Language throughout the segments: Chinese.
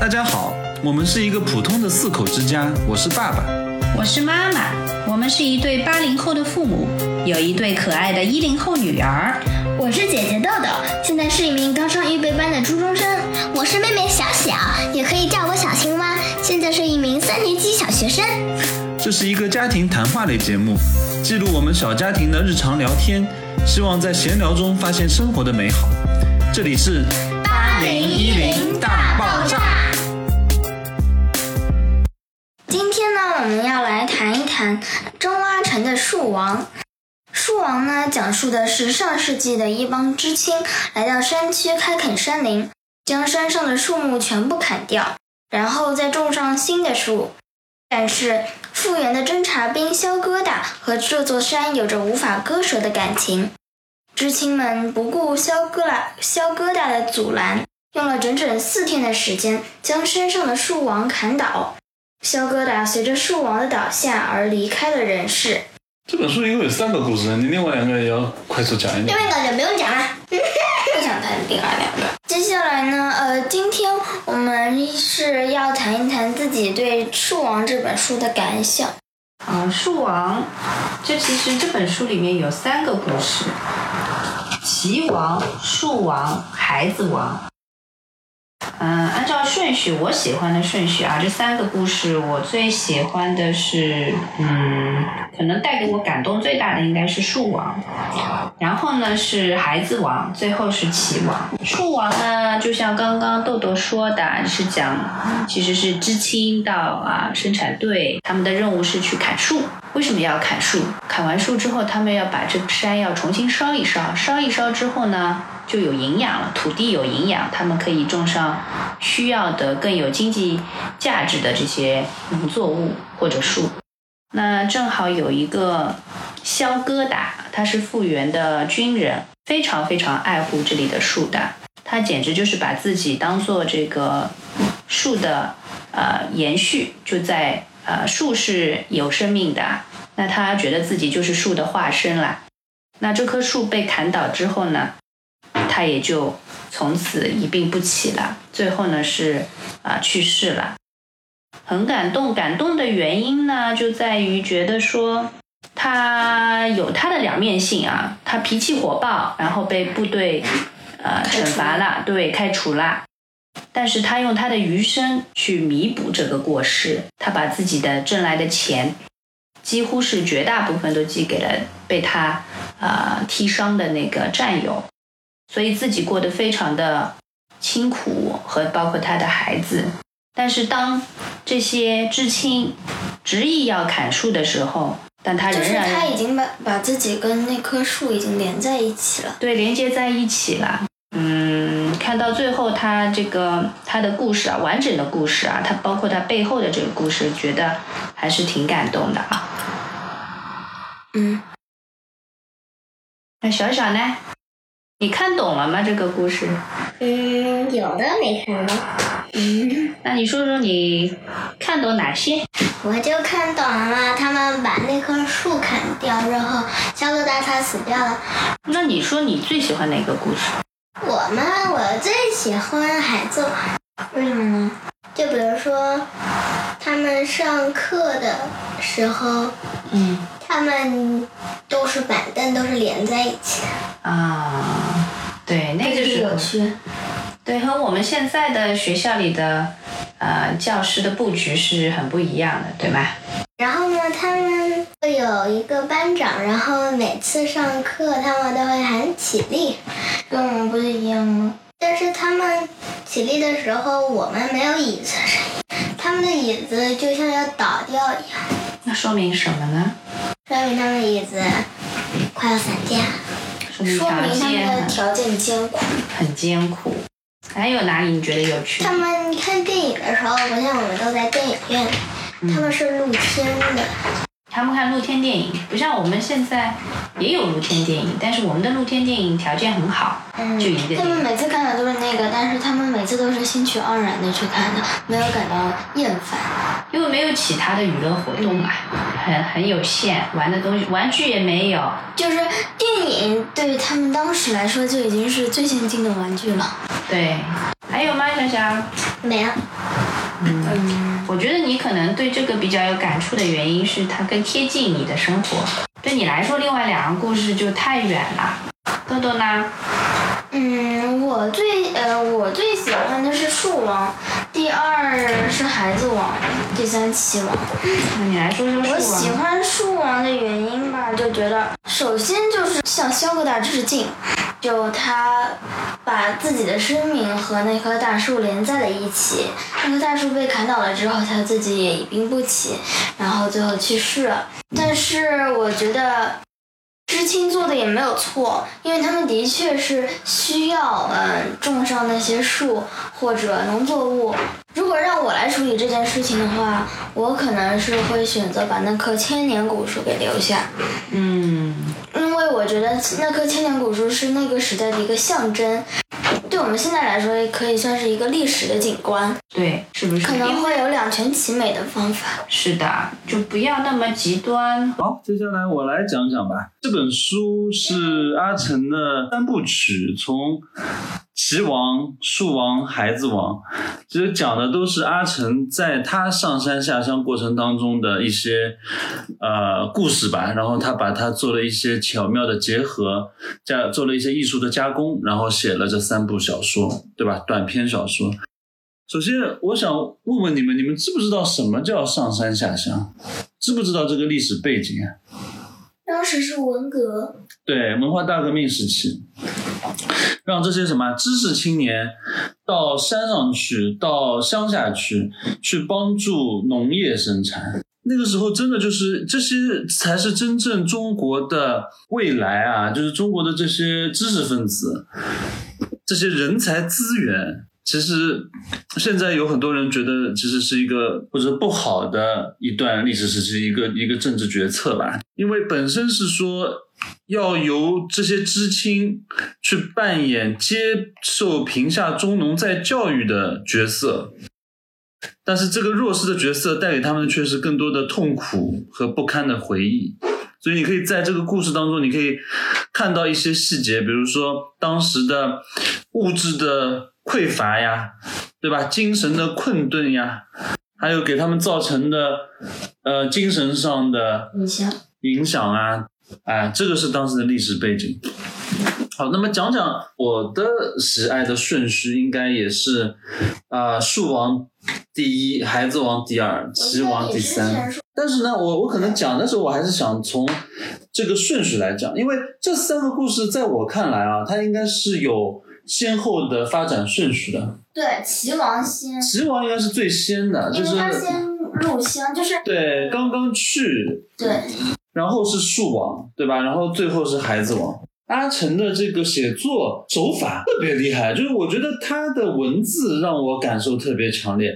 大家好，我们是一个普通的四口之家，我是爸爸，我是妈妈，我们是一对八零后的父母，有一对可爱的一零后女儿。我是姐姐豆豆，现在是一名刚上预备班的初中生。我是妹妹小小，也可以叫我小青蛙，现在是一名三年级小学生。这是一个家庭谈话类节目，记录我们小家庭的日常聊天，希望在闲聊中发现生活的美好。这里是零一零大爆炸。今天呢，我们要来谈一谈中阿城的树王。树王呢，讲述的是上世纪的一帮知青来到山区开垦山林，将山上的树木全部砍掉，然后再种上新的树。但是复原的侦察兵肖疙瘩和这座山有着无法割舍的感情，知青们不顾肖疙瘩肖疙瘩的阻拦，用了整整四天的时间将山上的树王砍倒。肖疙瘩随着树王的倒下而离开了人世。这本书一共有三个故事，你另外两个也要快速讲一讲另。外两个就不用讲了。不想谈另外两个。接下来呢，呃，今天我们是要谈一谈自己对《树王》这本书的感想。啊，树王，这其实这本书里面有三个故事：棋王、树王、孩子王。嗯，按照顺序，我喜欢的顺序啊，这三个故事我最喜欢的是，嗯，可能带给我感动最大的应该是树王，然后呢是孩子王，最后是棋王。树王呢，就像刚刚豆豆说的，是讲其实是知青到啊生产队，他们的任务是去砍树。为什么要砍树？砍完树之后，他们要把这个山要重新烧一烧，烧一烧之后呢，就有营养了，土地有营养，他们可以种上需要的更有经济价值的这些农作物或者树。那正好有一个肖疙瘩，他是复原的军人，非常非常爱护这里的树的，他简直就是把自己当做这个树的呃延续，就在呃树是有生命的，那他觉得自己就是树的化身啦。那这棵树被砍倒之后呢，他也就从此一病不起了，最后呢是啊、去世了。很感动，感动的原因呢，就在于觉得说他有他的两面性啊，他脾气火爆，然后被部队呃惩罚了，对，开除了。但是他用他的余生去弥补这个过失，他把自己的挣来的钱，几乎是绝大部分都寄给了被他啊、呃踢伤的那个战友，所以自己过得非常的清苦，和包括他的孩子。但是当这些知青执意要砍树的时候，但他就是仍然他已经把把自己跟那棵树已经连在一起了。对，连接在一起了。嗯，看到最后，他这个他的故事啊，完整的故事啊，他包括他背后的这个故事，觉得还是挺感动的啊。嗯，那小小呢？你看懂了吗？这个故事？嗯，有的没看懂。嗯，那你说说你看懂哪些？我就看懂了，他们把那棵树砍掉之后，肖疙瘩他死掉了。那你说你最喜欢哪个故事？我嘛，我最喜欢孩子王，为什么呢？就比如说，他们上课的时候，嗯他们都是板凳，都是连在一起的。啊，对，那个时候趣。对，和我们现在的学校里的呃教室的布局是很不一样的，对吗？然后呢，他们会有一个班长，然后每次上课他们都会喊起立，跟我们不是一样吗？但是他们起立的时候，我们没有椅子声音，他们的椅子就像要倒掉一样，那说明什么呢？说明他们的椅子快要散架了。说明他们件很的条件艰苦。很艰苦。还有哪里你觉得有趣他？们看电影的时候，不像我们都在电影院，他们是露天的。他们看露天电影，不像我们现在也有露天电影，但是我们的露天电影条件很好，嗯就一个他们。每次看的都是那个，但是他们每次都是兴趣盎然的去看的，没有感到厌烦。因为没有其他的娱乐活动嘛，很很有限，玩的东西玩具也没有。就是电影对于他们当时来说就已经是最先进的玩具了。对，还有吗，小小？没了。我觉得你可能对这个比较有感触的原因是它更贴近你的生活。对你来说，另外两个故事就太远了。豆豆呢？嗯，我最呃我最喜欢的是树王，第二是孩子王，第三棋王。那你来说说我树王喜欢树王的原因吧，就觉得首先就是向肖哥大致敬，就他把自己的生命和那棵大树连在了一起。那棵大树被砍倒了之后，他自己也一病不起，然后最后去世了。但是我觉得。知青做的也没有错，因为他们的确是需要嗯种上那些树或者农作物。如果让我来处理这件事情的话，我可能是会选择把那棵千年古树给留下，嗯，我觉得那棵千年古树是那个时代的一个象征，对我们现在来说也可以算是一个历史的景观，对，是不是？可能会有两全其美的方法。是的，就不要那么极端。好，接下来我来讲讲吧。这本书是阿成的三部曲，从棋王、树王、孩子王，其实讲的都是阿成在他上山下乡过程当中的一些呃故事吧。然后他把它做了一些巧妙的结合，加做了一些艺术的加工，然后写了这三部小说，对吧？短篇小说。首先，我想问问你们，你们知不知道什么叫上山下乡？知不知道这个历史背景啊？当时是文革，对，文化大革命时期，让这些什么知识青年到山上去，到乡下去，去帮助农业生产。那个时候，真的就是这些才是真正中国的未来啊！就是中国的这些知识分子，这些人才资源。其实现在有很多人觉得，其实是一个或者不好的一段历史时期，一个一个政治决策吧。因为本身是说要由这些知青去扮演接受贫下中农再教育的角色，但是这个弱势的角色带给他们却是更多的痛苦和不堪的回忆。所以你可以在这个故事当中，你可以看到一些细节，比如说当时的物质的匮乏呀，对吧？精神的困顿呀，还有给他们造成的呃精神上的影响，影响啊，哎，这个是当时的历史背景。好，那么讲讲我的喜爱的顺序，应该也是啊，树王第一，孩子王第二，棋王第三。但是呢，我我可能讲的时候，我还是想从这个顺序来讲，因为这三个故事在我看来啊，它应该是有先后的发展顺序的。对，齐王先，齐王应该是最先的，就是他先入乡，就是对刚刚去对，然后是树王，对吧？然后最后是孩子王。阿成的这个写作手法特别厉害，就是我觉得他的文字让我感受特别强烈，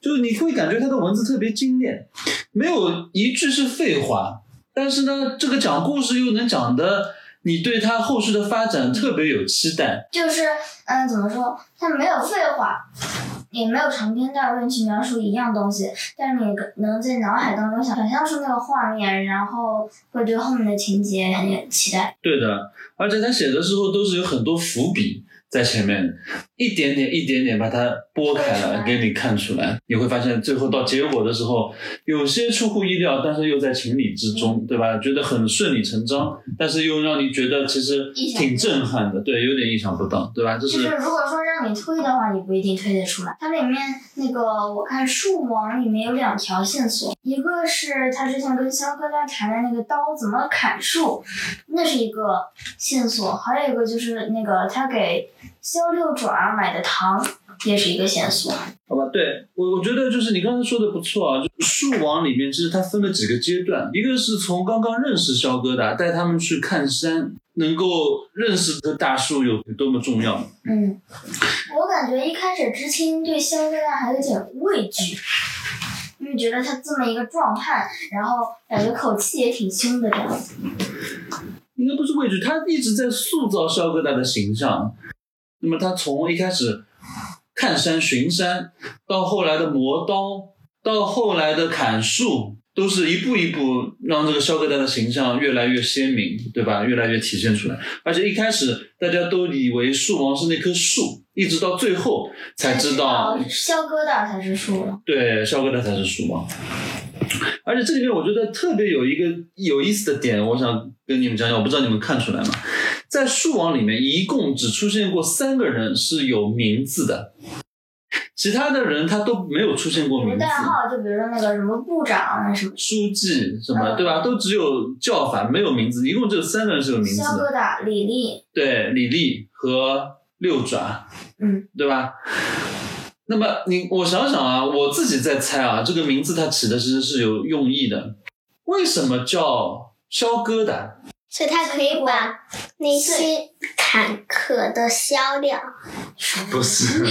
就是你会感觉他的文字特别精炼，没有一句是废话，但是呢，这个讲故事又能讲的，你对他后续的发展特别有期待。就是嗯，怎么说？他没有废话，也没有长篇大论去描述一样东西，但是你能在脑海当中想想象出那个画面，然后会对后面的情节很有期待。对的，而且他写的时候都是有很多伏笔在前面，一点点一点点把它拨开来给你看出来。你会发现最后到结果的时候，有些出乎意料，但是又在情理之中，对吧？觉得很顺理成章，但是又让你觉得其实挺震撼的，对，有点意想不到，对吧？这就是如果说让你推的话，你不一定推得出来。它里面那个我看树王里面有两条线索，一个是他之前跟肖哥在谈的那个刀怎么砍树，那是一个线索；还有一个就是那个他给肖六爪买的糖，也是一个线索。好吧，对我我觉得就是你刚才说的不错啊，就树王里面其实它分了几个阶段，一个是从刚刚认识肖疙瘩，带他们去看山，能够认识这大树有多么重要。嗯，我感觉一开始知青对肖疙瘩还有点畏惧，因为觉得他这么一个壮汉，然后感觉口气也挺凶的这样子。应该不是畏惧，他一直在塑造肖疙瘩的形象。那么他从一开始看山寻山，到后来的磨刀，到后来的砍树，都是一步一步让这个萧疙瘩的形象越来越鲜明，对吧？越来越体现出来。而且一开始大家都以为树王是那棵树，一直到最后才知道，萧疙瘩才是树王。对，萧疙瘩才是树王。而且这里面我觉得特别有一个有意思的点，我想跟你们讲讲，我不知道你们看出来吗？在树王里面，一共只出现过三个人是有名字的，其他的人他都没有出现过名字。代号就比如说那个什么部长什么书记什么，对吧？都只有叫法，没有名字。一共只有三个人是有名字的。萧疙瘩、李丽。对，李丽和六爪。嗯，对吧？那么你我想想啊，我自己在猜啊，这个名字它起的其实是有用意的。为什么叫肖疙瘩？所以它可以把那些坎坷的消掉。不是，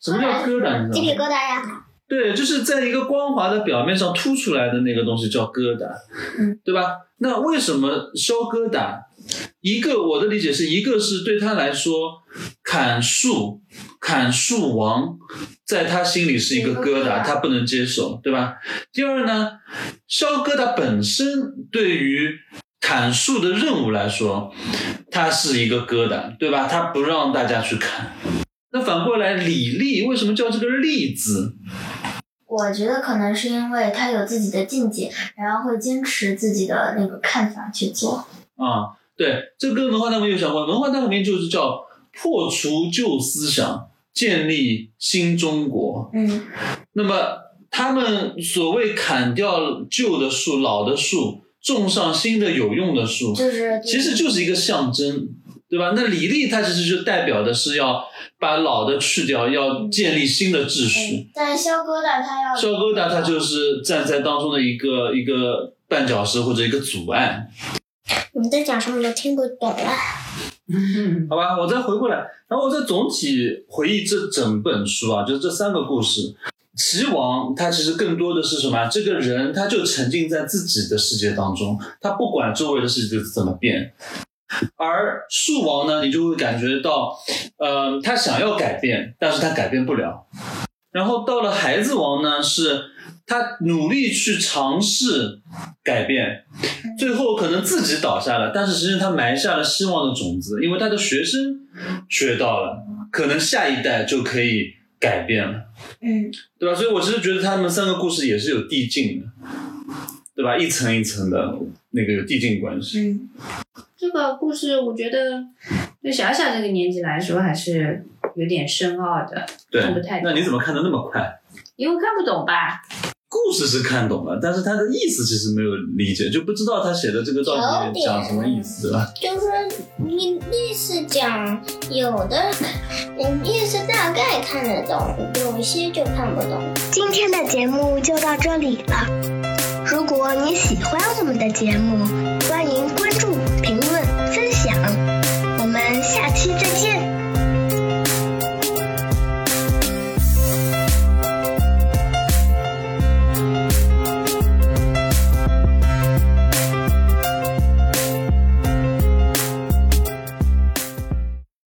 什么叫疙瘩？鸡皮疙瘩呀。对，就是在一个光滑的表面上凸出来的那个东西叫疙瘩，嗯，对吧？那为什么削疙瘩？一个我的理解是一个是对他来说，砍树，砍树王，在他心里是一个疙瘩，他不能接受，对吧？第二呢，削疙瘩本身对于砍树的任务来说，它是一个疙瘩，对吧？它不让大家去砍。那反过来，李立为什么叫这个立字？我觉得可能是因为他有自己的境界，然后会坚持自己的那个看法去做。啊，对，这跟文化大革命有相关。文化大革命就是叫破除旧思想，建立新中国。嗯，那么他们所谓砍掉旧的树、老的树，种上新的有用的树，就是其实就是一个象征。对吧？那李丽她其实就代表的是要把老的去掉，要建立新的秩序。但是萧疙瘩他要萧疙瘩他就是站在当中的一个一个绊脚石或者一个阻碍。你们在讲什么都听不懂了。好吧，我再回过来，然后我再总体回忆这整本书啊，就是这三个故事。齐王他其实更多的是什么？这个人他就沉浸在自己的世界当中，他不管周围的世界怎么变。而树王呢，你就会感觉到，呃，他想要改变，但是他改变不了。然后到了孩子王呢，是他努力去尝试改变，最后可能自己倒下了，但是实际上他埋下了希望的种子，因为他的学生学到了，可能下一代就可以改变了，嗯，对吧？所以我其实觉得他们三个故事也是有递进的，对吧？一层一层的那个有递进关系。嗯，这个故事我觉得对小小这个年纪来说还是有点深奥的，对看不太，懂那你怎么看的那么快？因为看不懂吧？故事是看懂了，但是他的意思其实没有理解，就不知道他写的这个到底讲什么意思，就是说你意思讲有的，嗯，意思大概看得懂，有些就看不懂。今天的节目就到这里了。如果你喜欢我们的节目，欢迎关